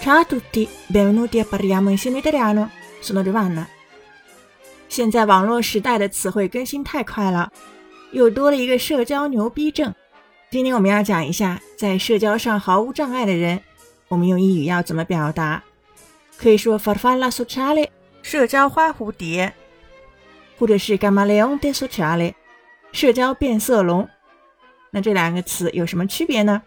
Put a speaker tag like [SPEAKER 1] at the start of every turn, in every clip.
[SPEAKER 1] Ciao a tutti, benvenuti a parliamo insieme italiano. Sono Giovanna。现在网络时代的词汇更新太快了，又多了一个社交牛逼症。今天我们要讲一下，在社交上毫无障碍的人，我们用英语要怎么表达？可以说 farfalla sociale，社交花蝴蝶，或者是 camaleonte sociale，社交变色龙。那这两个词有什么区别呢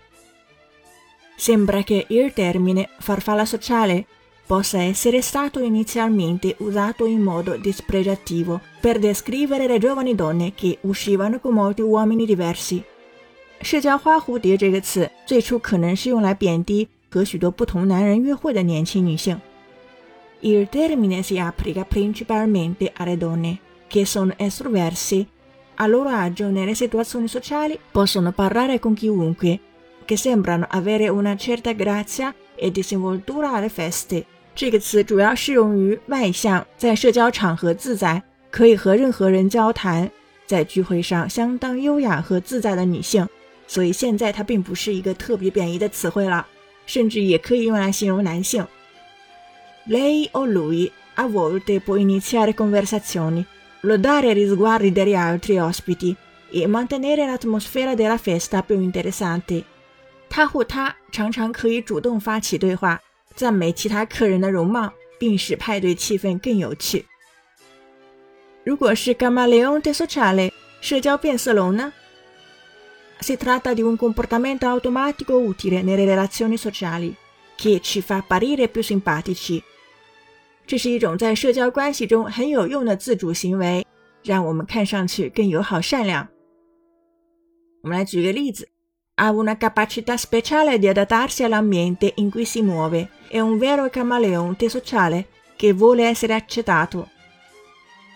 [SPEAKER 1] ？Sembra che il termine farfalla sociale possa essere stato inizialmente usato in modo dispregiativo per descrivere le giovani donne che uscivano con molti uomini diversi。社交花蝴蝶这个词最初可能是用来贬低和许多不同男人约会的年轻女性。Il termine si applica principalmente alle donne che sono estroverse, a loro agio nelle situazioni sociali, possono parlare con chiunque che sembrano avere una certa grazia e disinvoltura alle feste。这个词主要适用于外向，在社交场合自在，可以和任何人交谈，在聚会上相当优雅和自在的女性。所以现在它并不是一个特别贬义的词汇了，甚至也可以用来形容男性。Lei o lui a volte può iniziare conversazioni, lodare i risguardi degli altri ospiti e mantenere l'atmosfera della festa più interessante。 他或她常常可以主动发起对话，赞美其他客人的容貌，并使派对气氛更有趣。如果是 camaleonte sociale 社交变色龙呢？Si tratta di un comportamento automatico utile nelle relazioni sociali che ci fa apparire più simpatici。这是一种在社交关系中很有用的自主行为，让我们看上去更友好善良。我们来举个例子。ha una capacità speciale di adattarsi all'ambiente in cui si muove, è un vero camaleonte sociale che vuole essere accettato.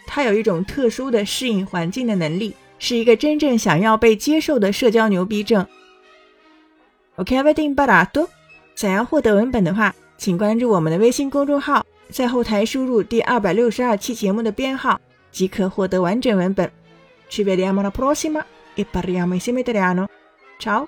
[SPEAKER 1] 他有一种特殊的适应环境的能力，是一个真正想要被接受的社交牛逼症。OK, avete imparato？想要获得文本的话，请关注我们的微信公众号，在后台输入第二百六十二期节目的编号，即可获得完整文本。Ci vediamo alla prossima e parliamo insieme italiano. Ciao!